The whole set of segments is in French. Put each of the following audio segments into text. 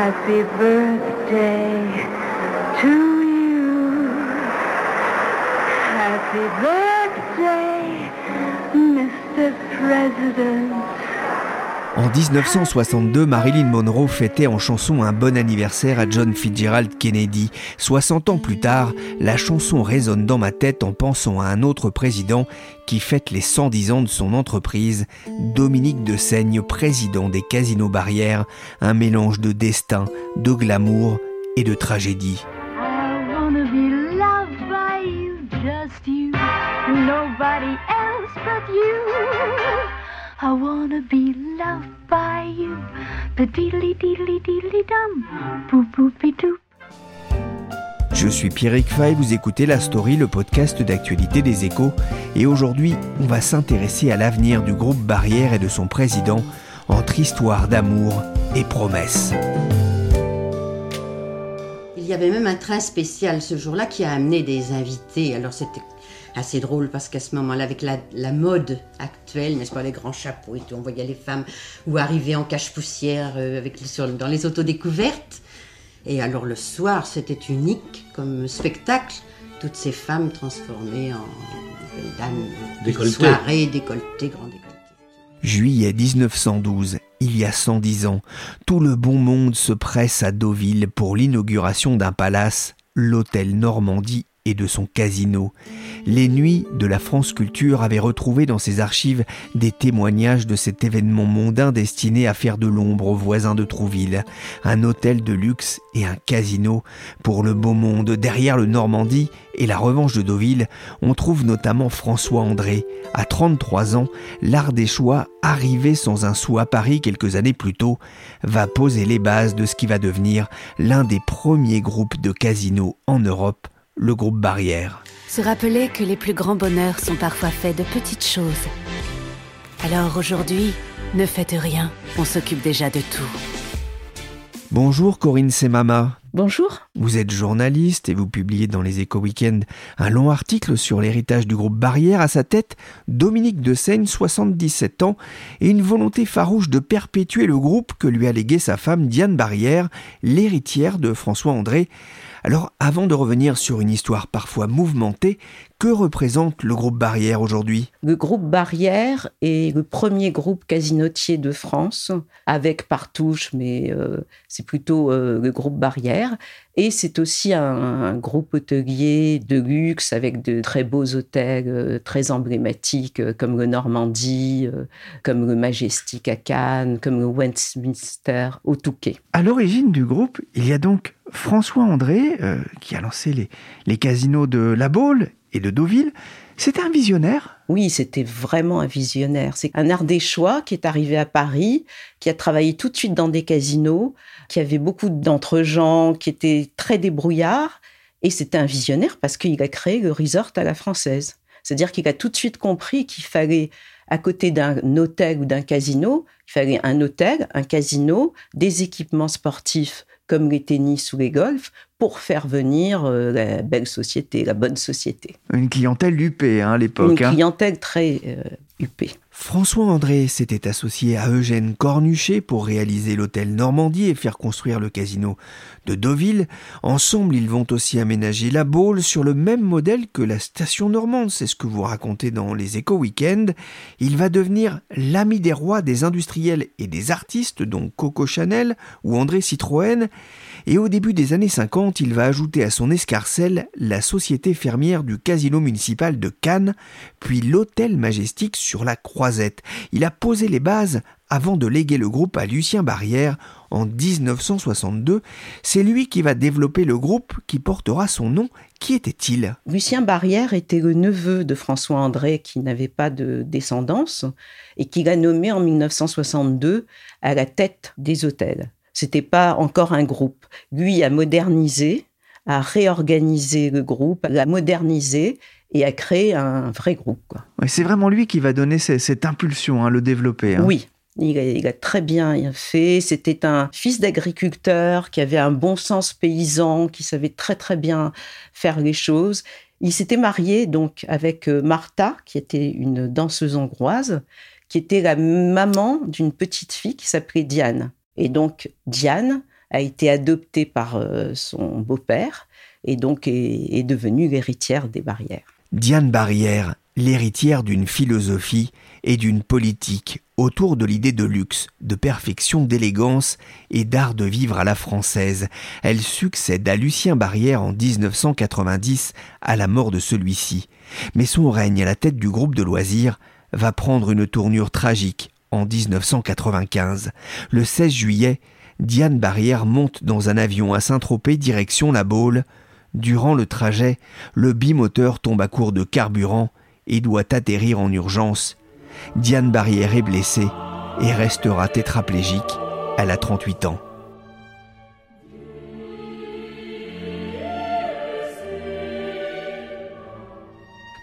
Happy birthday to you. Happy birthday, Mr. President. En 1962, Marilyn Monroe fêtait en chanson un bon anniversaire à John Fitzgerald Kennedy. 60 ans plus tard, la chanson résonne dans ma tête en pensant à un autre président qui fête les 110 ans de son entreprise, Dominique de Seigne, président des Casinos Barrières, un mélange de destin, de glamour et de tragédie. I wanna be loved by you, but diddly diddly diddly dum, boop boopy doop. Je suis Pierrick Fay, vous écoutez La Story, le podcast d'actualité des échos, et aujourd'hui on va s'intéresser à l'avenir du groupe Barrière et de son président entre histoire d'amour et promesses. Il y avait même un train spécial ce jour-là qui a amené des invités. Alors c'était assez drôle parce qu'à ce moment-là, avec la, la mode actuelle, n'est-ce pas, les grands chapeaux et tout, on voyait les femmes ou arriver en cache-poussière euh, avec sur- dans les autos découvertes. Et alors le soir, c'était unique comme spectacle. Toutes ces femmes transformées en belles dames de Décolletées. soirée, décolletées, grand décolleté. Juillet 1912, il y a 110 ans, tout le bon monde se presse à Deauville pour l'inauguration d'un palace, l'hôtel Normandie et de son casino. Les nuits de la France Culture avaient retrouvé dans ses archives des témoignages de cet événement mondain destiné à faire de l'ombre aux voisins de Trouville. Un hôtel de luxe et un casino pour le beau monde. Derrière le Normandie et la revanche de Deauville, on trouve notamment François André. À 33 ans, l'Ardéchois, arrivé sans un sou à Paris quelques années plus tôt, va poser les bases de ce qui va devenir l'un des premiers groupes de casinos en Europe, le groupe Barrière. Se rappeler que les plus grands bonheurs sont parfois faits de petites choses. Alors aujourd'hui, ne faites rien, on s'occupe déjà de tout. Bonjour Corinne Semama. Bonjour. Vous êtes journaliste et vous publiez dans les Échos Weekend un long article sur l'héritage du groupe Barrière. À sa tête, Dominique de Seigne, 77 ans, et une volonté farouche de perpétuer le groupe que lui a légué sa femme Diane Barrière, l'héritière de François André. Alors, avant de revenir sur une histoire parfois mouvementée, que représente le groupe Barrière aujourd'hui? Le groupe Barrière est le premier groupe casinotier de France, avec Partouche, mais euh, c'est plutôt euh, le groupe Barrière. Et c'est aussi un, un groupe hôtelier de luxe avec de très beaux hôtels euh, très emblématiques, comme le Normandie, comme le Majestic à Cannes, comme le Westminster au Touquet. À l'origine du groupe, il y a donc François André, euh, qui a lancé les, les casinos de La Baule et de Deauville. C'était un visionnaire? Oui, c'était vraiment un visionnaire. C'est un Ardéchois qui est arrivé à Paris, qui a travaillé tout de suite dans des casinos, qui avait beaucoup d'entre-gens, qui était très débrouillard. Et c'était un visionnaire parce qu'il a créé le resort à la française. C'est-à-dire qu'il a tout de suite compris qu'il fallait, à côté d'un hôtel ou d'un casino, il fallait un hôtel, un casino, des équipements sportifs comme les tennis ou les golfs, pour faire venir euh, la belle société, la bonne société. Une clientèle huppée hein, à Une l'époque. hein. clientèle très euh, huppée. François André s'était associé à Eugène Cornuchet pour réaliser l'hôtel Normandie et faire construire le casino de Deauville. Ensemble, ils vont aussi aménager la Baule sur le même modèle que la station normande. C'est ce que vous racontez dans les Échos Weekend. Il va devenir l'ami des rois des industriels et des artistes, dont Coco Chanel ou André Citroën. Et au début des années 50, il va ajouter à son escarcelle la société fermière du casino municipal de Cannes, puis l'hôtel majestique sur la Croisette. Il a posé les bases avant de léguer le groupe à Lucien Barrière en 1962. C'est lui qui va développer le groupe qui portera son nom. Qui était-il? Lucien Barrière était le neveu de François André qui n'avait pas de descendance et qui l'a nommé en 1962 à la tête des hôtels. C'était pas encore un groupe. Lui a modernisé, a réorganisé le groupe, l'a modernisé et a créé un vrai groupe. c'est vraiment lui qui va donner cette, impulsion, hein, le développer. Hein. Oui, il a, très bien fait. C'était un fils d'agriculteur qui avait un bon sens paysan, qui savait très très bien faire les choses. Il s'était marié donc avec euh, Martha, qui était une danseuse hongroise, qui était la maman d'une petite fille qui s'appelait Diane. Et donc Diane a été adoptée par euh, son beau-père et donc est devenue l'héritière des barrières. Diane Barrière, l'héritière d'une philosophie et d'une politique autour de l'idée de luxe, de perfection, d'élégance et d'art de vivre à la française. Elle succède à Lucien Barrière en 1990 à la mort de celui-ci. Mais son règne à la tête du groupe de loisirs va prendre une tournure tragique en 1995. Le 16 juillet, Diane Barrière monte dans un avion à Saint-Tropez direction la Baule Durant le trajet, le bimoteur tombe à court de carburant et doit atterrir en urgence. Diane Barrière est blessée et restera tétraplégique. Elle a 38 ans.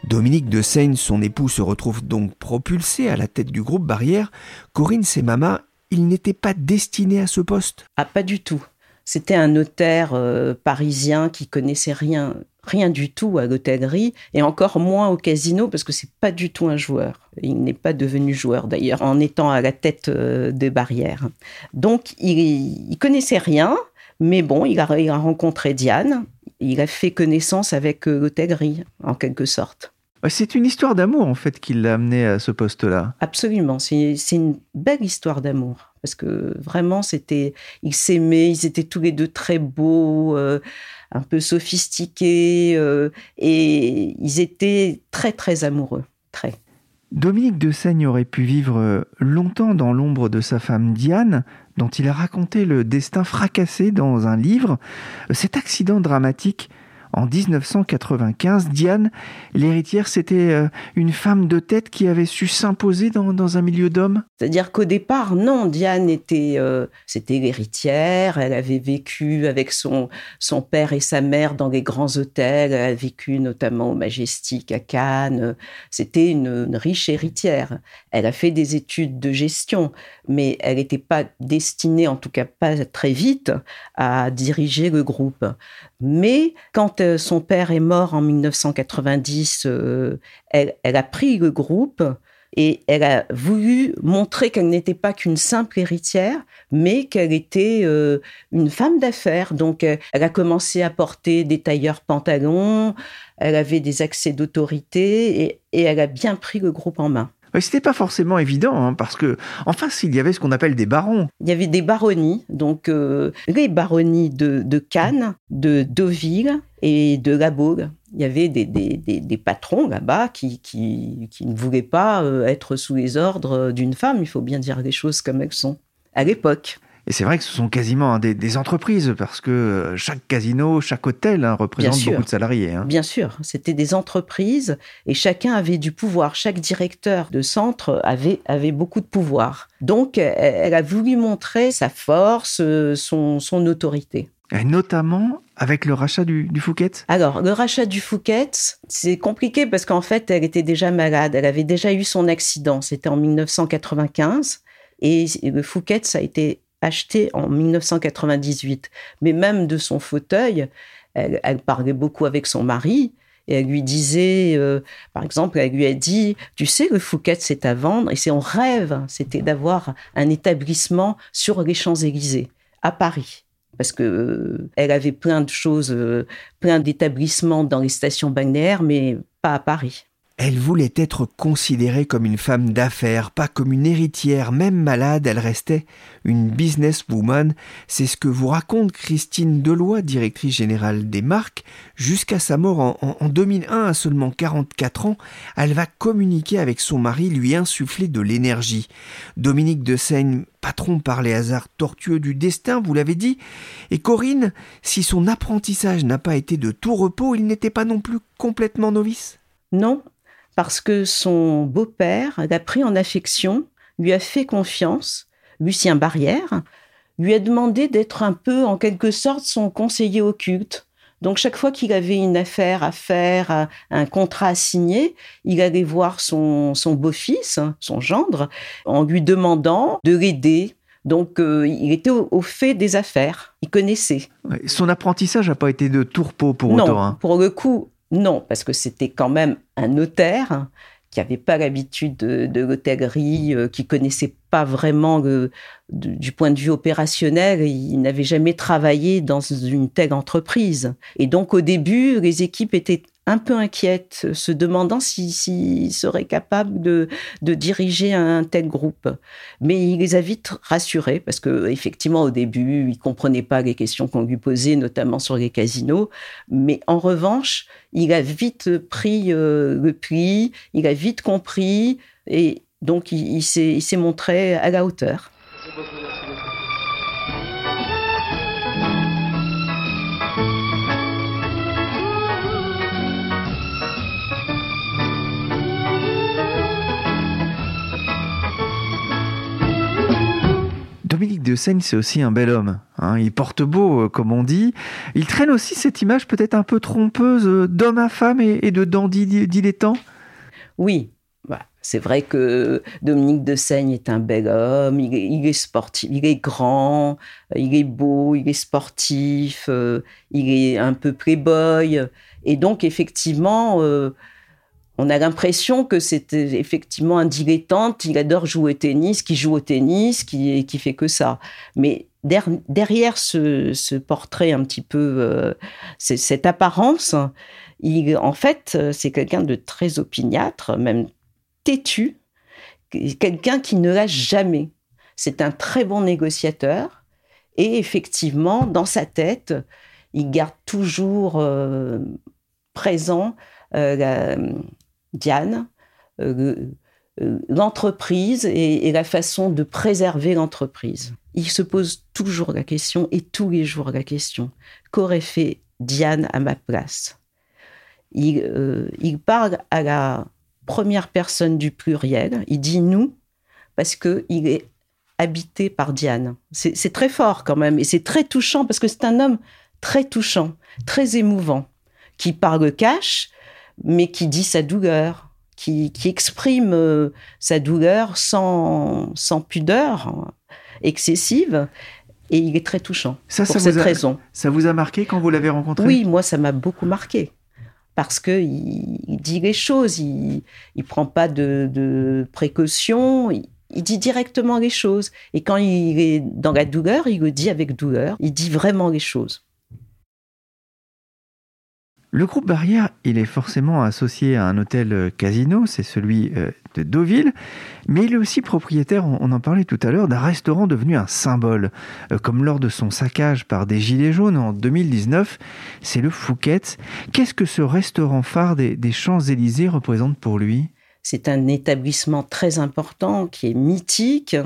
Dominique de Seigne, son époux, se retrouve donc propulsé à la tête du groupe Barrière. Corinne Semama, il n'était pas destiné à ce poste Ah, pas du tout. C'était un notaire euh, parisien qui connaissait rien, rien du tout à l'hôtellerie et encore moins au casino parce que c'est pas du tout un joueur. Il n'est pas devenu joueur d'ailleurs en étant à la tête euh, des barrières. Donc il, il connaissait rien, mais bon, il a, il a rencontré Diane. Il a fait connaissance avec euh, l'hôtellerie en quelque sorte. C'est une histoire d'amour en fait qui l'a amené à ce poste-là. Absolument, c'est une belle histoire d'amour parce que vraiment c'était, ils s'aimaient, ils étaient tous les deux très beaux, euh, un peu sophistiqués euh, et ils étaient très très amoureux, très. Dominique de Seigne aurait pu vivre longtemps dans l'ombre de sa femme Diane, dont il a raconté le destin fracassé dans un livre. Cet accident dramatique en 1995, Diane, l'héritière, c'était euh, une femme de tête qui avait su s'imposer dans, un milieu d'hommes? C'est-à-dire qu'au départ, non, Diane était, euh, c'était l'héritière, elle avait vécu avec son, son père et sa mère dans les grands hôtels, elle a vécu notamment au Majestic à Cannes, c'était une, riche héritière. Elle a fait des études de gestion, mais elle n'était pas destinée, en tout cas pas très vite, à diriger le groupe. Mais quand euh, son père est mort en 1990, euh, elle, a pris le groupe et elle a voulu montrer qu'elle n'était pas qu'une simple héritière, mais qu'elle était euh, une femme d'affaires. Donc, elle a commencé à porter des tailleurs pantalons, elle avait des accès d'autorité et, elle a bien pris le groupe en main. C'était pas forcément évident, hein, parce que en face, il y avait ce qu'on appelle des barons. Il y avait des baronnies, donc euh, les baronnies de, Cannes, de Deauville et de Baule. Il y avait des, patrons là-bas qui, qui, ne voulaient pas euh, être sous les ordres d'une femme, il faut bien dire les choses comme elles sont, à l'époque. Et c'est vrai que ce sont quasiment des, entreprises parce que euh, chaque casino, chaque hôtel hein, représente beaucoup de salariés. Hein. Bien sûr, c'était des entreprises et chacun avait du pouvoir. Chaque directeur de centre avait, avait beaucoup de pouvoir. Donc, elle a voulu montrer sa force, euh, son, son autorité. Et notamment avec le rachat du, du Fouquet Alors, le rachat du Fouquet, c'est compliqué parce qu'en fait, elle était déjà malade. Elle avait déjà eu son accident. C'était en 1995. Et le Fouquet, ça a été acheté en 1998. Mais même de son fauteuil, elle, parlait beaucoup avec son mari. Et elle lui disait, euh, par exemple, elle lui a dit, tu sais, le Fouquet, c'est à vendre. Et c'est son rêve, c'était d'avoir un établissement sur les Champs-Élysées, à Paris. Parce que euh, elle avait plein de choses, euh, plein d'établissements dans les stations balnéaires, mais pas à Paris. Elle voulait être considérée comme une femme d'affaires, pas comme une héritière. Même malade, elle restait une businesswoman. C'est ce que vous raconte Christine Deloy, directrice générale des marques. Jusqu'à sa mort en, en 2001, à seulement 44 ans, elle va communiquer avec son mari, lui insuffler de l'énergie. Dominique de Seigne, patron par les hasards tortueux du destin, vous l'avez dit. Et Corinne, si son apprentissage n'a pas été de tout repos, il n'était pas non plus complètement novice? Non, parce que son beau-père l'a pris en affection, lui a fait confiance, Lucien Barrière, lui a demandé d'être un peu, en quelque sorte, son conseiller occulte. Donc chaque fois qu'il avait une affaire à faire, un contrat à signer, il allait voir son, beau-fils, son gendre, en lui demandant de l'aider. Donc euh, il était au, fait des affaires, il connaissait. Son apprentissage n'a pas été de tourpeau pour autant. Hein. Pour le coup, non, parce que c'était quand même un notaire qui n'avait pas l'habitude de, l'hôtellerie, euh, qui connaissait pas vraiment du point de vue opérationnel, il n'avait jamais travaillé dans une telle entreprise. Et donc au début, les équipes étaient un peu inquiète, se demandant s'il serait capable de, diriger un tel groupe. Mais il les a vite rassurés parce que effectivement au début il comprenait pas les questions qu'on lui posait, notamment sur les casinos. Mais en revanche, il a vite pris euh, le pli, il a vite compris et donc il s'est montré à la hauteur. De c'est aussi un bel homme. Hein. Il porte beau, euh, comme on dit. Il traîne aussi cette image peut-être un peu trompeuse euh, d'homme à femme et, de dandy dilettant. Oui, bah, c'est vrai que Dominique de Seigne est un bel homme, il est, sportif, il est grand, il est beau, il est sportif, euh, il est un peu playboy. Et donc, effectivement, on a l'impression que c'est effectivement un dilettante, il adore jouer au tennis, qui joue au tennis, qui, fait que ça. Mais derrière ce, portrait un petit peu, euh, cette apparence, en fait, c'est quelqu'un de très opiniâtre, même têtu, quelqu'un qui ne lâche jamais. C'est un très bon négociateur et effectivement, dans sa tête, il garde toujours euh, présent euh, la, Diane, euh, euh, l'entreprise et, la façon de préserver l'entreprise. Il se pose toujours la question, et tous les jours la question, qu'aurait fait Diane à ma place? Il, euh, il, parle à la première personne du pluriel, il dit nous, parce qu'il est habité par Diane. C'est très fort quand même, et c'est très touchant, parce que c'est un homme très touchant, très émouvant, qui parle cash, mais qui dit sa douleur, qui, exprime euh, sa douleur sans, sans pudeur excessive. Et il est très touchant ça, pour cette raison. Ça vous a marqué quand vous l'avez rencontré? Oui, moi, ça m'a beaucoup marqué. Parce qu'il il dit les choses, il ne prend pas de, de précautions, il, il dit directement les choses. Et quand il est dans la douleur, il le dit avec douleur, il dit vraiment les choses. Le groupe Barrière, il est forcément associé à un hôtel euh, casino, c'est celui euh, de Deauville, mais il est aussi propriétaire, on en parlait tout à l'heure, d'un restaurant devenu un symbole. Euh, comme lors de son saccage par des Gilets jaunes en 2019, c'est le Fouquet's. Qu'est-ce que ce restaurant phare des, des Champs-Élysées représente pour lui? C'est un établissement très important, qui est mythique,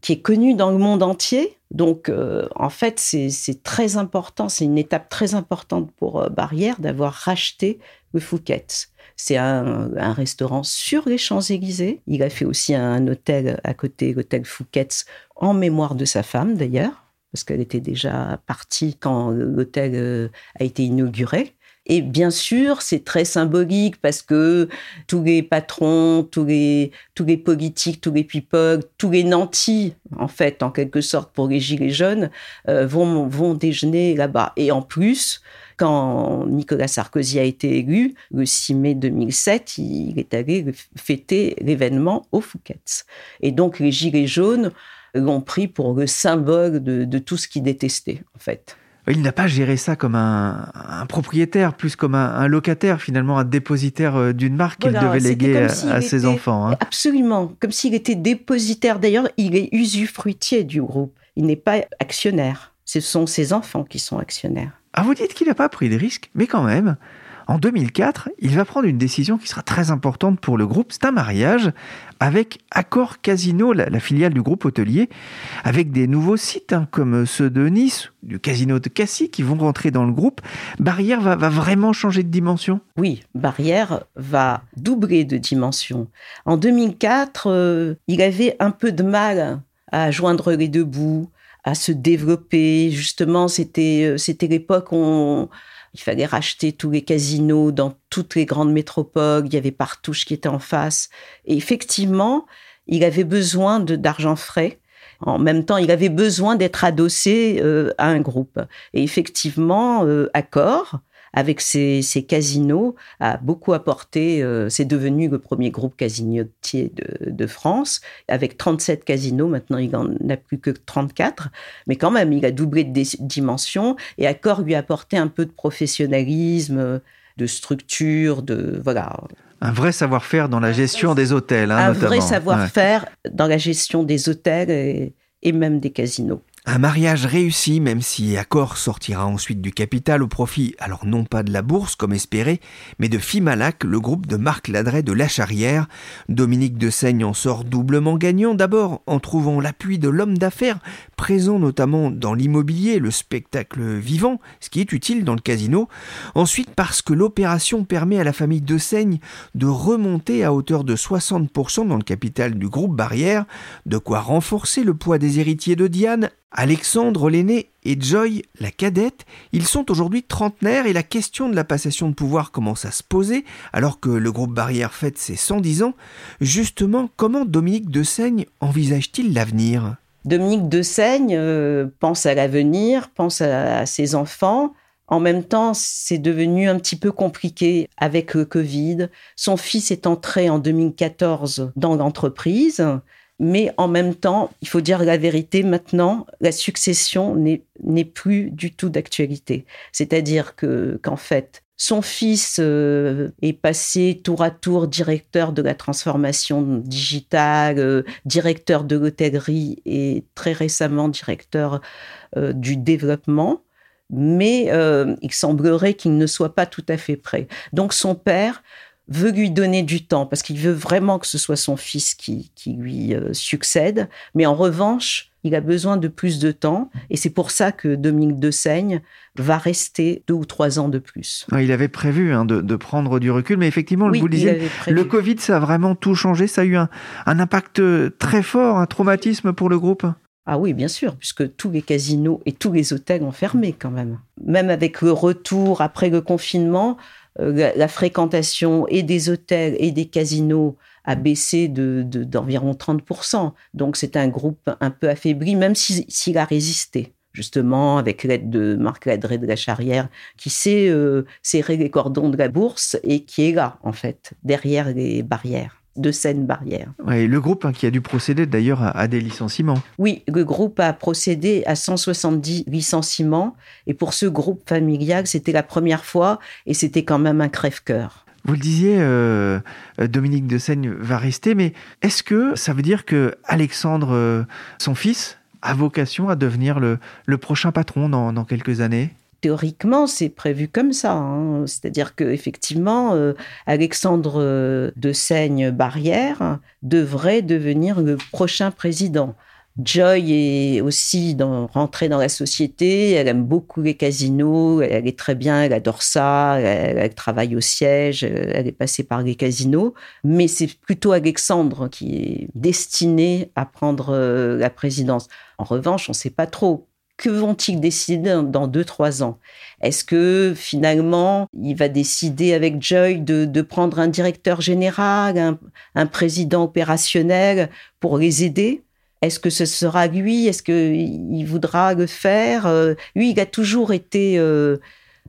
qui est connu dans le monde entier. Donc, euh, en fait, c'est très important, c'est une étape très importante pour euh, Barrière d'avoir racheté le Fouquet's. C'est un, restaurant sur les Champs-Élysées. Il a fait aussi un hôtel à côté, l'hôtel Fouquet's, en mémoire de sa femme d'ailleurs, parce qu'elle était déjà partie quand l'hôtel euh, a été inauguré. Et bien sûr, c'est très symbolique parce que tous les patrons, tous les, tous les politiques, tous les people, tous les nantis, en fait, en quelque sorte, pour les gilets jaunes, euh, vont, vont déjeuner là-bas. Et en plus, quand Nicolas Sarkozy a été élu, le 6 mai 2007, il est allé fêter l'événement au Fouquet's. Et donc, les gilets jaunes l'ont pris pour le symbole de, de tout ce qu'ils détestaient, en fait. Il n'a pas géré ça comme un, propriétaire, plus comme un, locataire, finalement, un dépositaire euh, d'une marque qu'il devait léguer à, ses enfants. Hein. Absolument, comme s'il était dépositaire. D'ailleurs, il est usufruitier du groupe. Il n'est pas actionnaire. Ce sont ses enfants qui sont actionnaires. Ah, vous dites qu'il n'a pas pris de risque, mais quand même, en 2004, il va prendre une décision qui sera très importante pour le groupe. C'est un mariage avec Accor Casino, la, filiale du groupe hôtelier, avec des nouveaux sites hein, comme ceux de Nice, du Casino de Cassis, qui vont rentrer dans le groupe. Barrière va, vraiment changer de dimension? Oui, Barrière va doubler de dimension. En 2004, euh, il avait un peu de mal à joindre les deux bouts, à se développer. Justement, c'était euh, c'était l'époque où on, il fallait racheter tous les casinos dans toutes les grandes métropoles. Il y avait Partouche qui était en face. Et effectivement, il avait besoin d'argent frais. En même temps, il avait besoin d'être adossé euh, à un groupe. Et effectivement, euh, avec ses, casinos, a beaucoup apporté. Euh, c'est devenu le premier groupe casinotier de, France, avec 37 casinos. Maintenant, il n'en a plus que 34. Mais quand même, il a doublé de dimension. Et Accor lui a apporté un peu de professionnalisme, de structure, de. Voilà. Un vrai savoir-faire dans la gestion des hôtels, hein, Un vrai savoir-faire dans la gestion des hôtels et même des casinos. Un mariage réussi, même si Accor sortira ensuite du capital au profit, alors non pas de la bourse comme espéré, mais de Fimalac, le groupe de Marc Ladret de La Charrière. Dominique de Seigne en sort doublement gagnant, d'abord en trouvant l'appui de l'homme d'affaires, présent notamment dans l'immobilier, le spectacle vivant, ce qui est utile dans le casino. Ensuite parce que l'opération permet à la famille de Seigne de remonter à hauteur de 60% dans le capital du groupe Barrière, de quoi renforcer le poids des héritiers de Diane Alexandre l'aîné et Joy la cadette, ils sont aujourd'hui trentenaires et la question de la passation de pouvoir commence à se poser alors que le groupe Barrière fête ses 110 ans. Justement, comment Dominique de Seigne envisage-t-il l'avenir? Dominique de Seigne euh, pense à l'avenir, pense à, ses enfants. En même temps, c'est devenu un petit peu compliqué avec le Covid. Son fils est entré en 2014 dans l'entreprise. Mais en même temps, il faut dire la vérité, maintenant, la succession n'est plus du tout d'actualité. C'est-à-dire que qu'en fait, son fils euh, est passé tour à tour directeur de la transformation digitale, euh, directeur de l'hôtellerie et très récemment directeur euh, du développement. Mais il semblerait qu'il ne soit pas tout à fait prêt. Donc son père veut lui donner du temps parce qu'il veut vraiment que ce soit son fils qui, lui euh, succède. Mais en revanche, il a besoin de plus de temps et c'est pour ça que Dominique de Seigne va rester deux ou trois ans de plus. Il avait prévu hein, de, prendre du recul, mais effectivement, vous le disiez, le Covid, ça a vraiment tout changé. Ça a eu un, un impact très fort, un traumatisme pour le groupe. Ah oui, bien sûr, puisque tous les casinos et tous les hôtels ont fermé quand même. Même avec le retour après le confinement, euh, la, fréquentation et des hôtels et des casinos a baissé d'environ de, 30%. Donc c'est un groupe un peu affaibli, même s'il a résisté justement avec l'aide de Marc Ladré de la Charrière, qui sait euh, serrer les cordons de la bourse et qui est là, en fait, derrière les barrières de scène barrière. Ouais, le groupe hein, qui a dû procéder d'ailleurs à, des licenciements. Oui, le groupe a procédé à 170 licenciements et pour ce groupe familial, c'était la première fois et c'était quand même un crève-cœur. Vous le disiez, euh, Dominique de Seigne va rester, mais est-ce que ça veut dire que Alexandre, euh, son fils, a vocation à devenir le, prochain patron dans quelques années? Théoriquement, c'est prévu comme ça. Hein. C'est-à-dire qu'effectivement, euh, Alexandre euh, de Seigne-Barrière devrait devenir le prochain président. Joy est aussi dans, rentrée dans la société, elle aime beaucoup les casinos, elle, est très bien, elle adore ça, elle, travaille au siège, elle est passée par les casinos, mais c'est plutôt Alexandre qui est destiné à prendre euh, la présidence. En revanche, on ne sait pas trop que vont-ils décider dans deux, trois ans? Est-ce que finalement, il va décider avec Joy de, prendre un directeur général, un, président opérationnel pour les aider? Est-ce que ce sera lui? Est-ce qu'il voudra le faire? Euh, Lui, il a toujours été euh,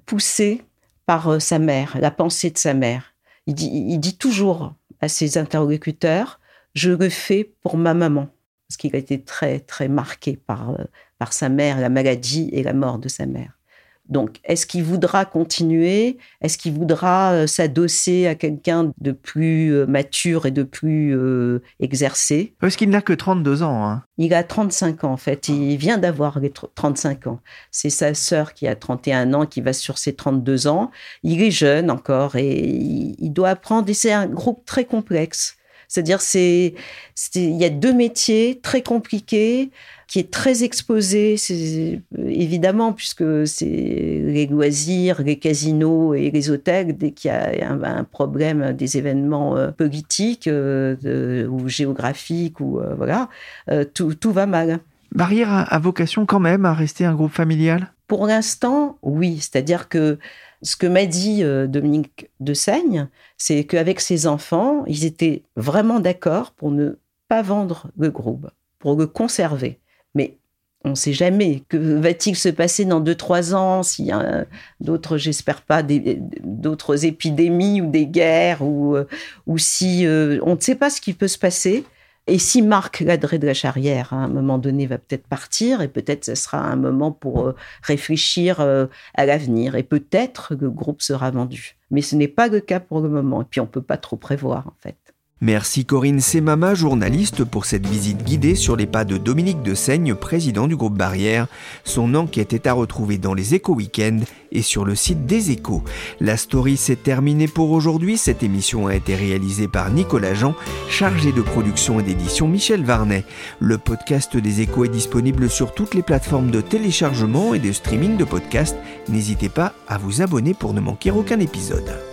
poussé par euh, sa mère, la pensée de sa mère. Il dit, il dit toujours à ses interlocuteurs, je le fais pour ma maman parce qu'il a été très, très marqué par, par sa mère, la maladie et la mort de sa mère. Donc, est-ce qu'il voudra continuer? Est-ce qu'il voudra euh, s'adosser à quelqu'un de plus euh, mature et de plus euh, exercé? Parce qu'il n'a que 32 ans. Hein. Il a 35 ans, en fait. Il vient d'avoir 35 ans. C'est sa sœur qui a 31 ans, qui va sur ses 32 ans. Il est jeune encore et il doit apprendre. Et c'est un groupe très complexe. C'est-à-dire, c'est, il y a deux métiers très compliqués qui est très exposé, évidemment, puisque c'est les loisirs, les casinos et les hôtels, dès qu'il y a un, problème, des événements euh, politiques euh, ou géographiques, ou euh, voilà, tout, tout, va mal. Barrière a, vocation quand même à rester un groupe familial? Pour l'instant, oui. C'est-à-dire que ce que m'a dit Dominique de Seigne, c'est qu'avec ses enfants, ils étaient vraiment d'accord pour ne pas vendre le groupe, pour le conserver. Mais on ne sait jamais. Que va-t-il se passer dans 2-3 ans s'il y a d'autres, j'espère pas, d'autres épidémies ou des guerres ou, euh, ou si euh, on ne sait pas ce qui peut se passer. Et si Marc Ladré de la Charrière, à un moment donné, va peut-être partir, et peut-être ce sera un moment pour euh, réfléchir à l'avenir, et peut-être le groupe sera vendu. Mais ce n'est pas le cas pour le moment, et puis on ne peut pas trop prévoir, en fait. Merci Corinne Semama, journaliste, pour cette visite guidée sur les pas de Dominique de Seigne, président du groupe Barrière. Son enquête est à retrouver dans les Échos Week-end et sur le site des Échos. La story s'est terminée pour aujourd'hui. Cette émission a été réalisée par Nicolas Jean, chargé de production et d'édition Michel Varnet. Le podcast des Échos est disponible sur toutes les plateformes de téléchargement et de streaming de podcasts. N'hésitez pas à vous abonner pour ne manquer aucun épisode.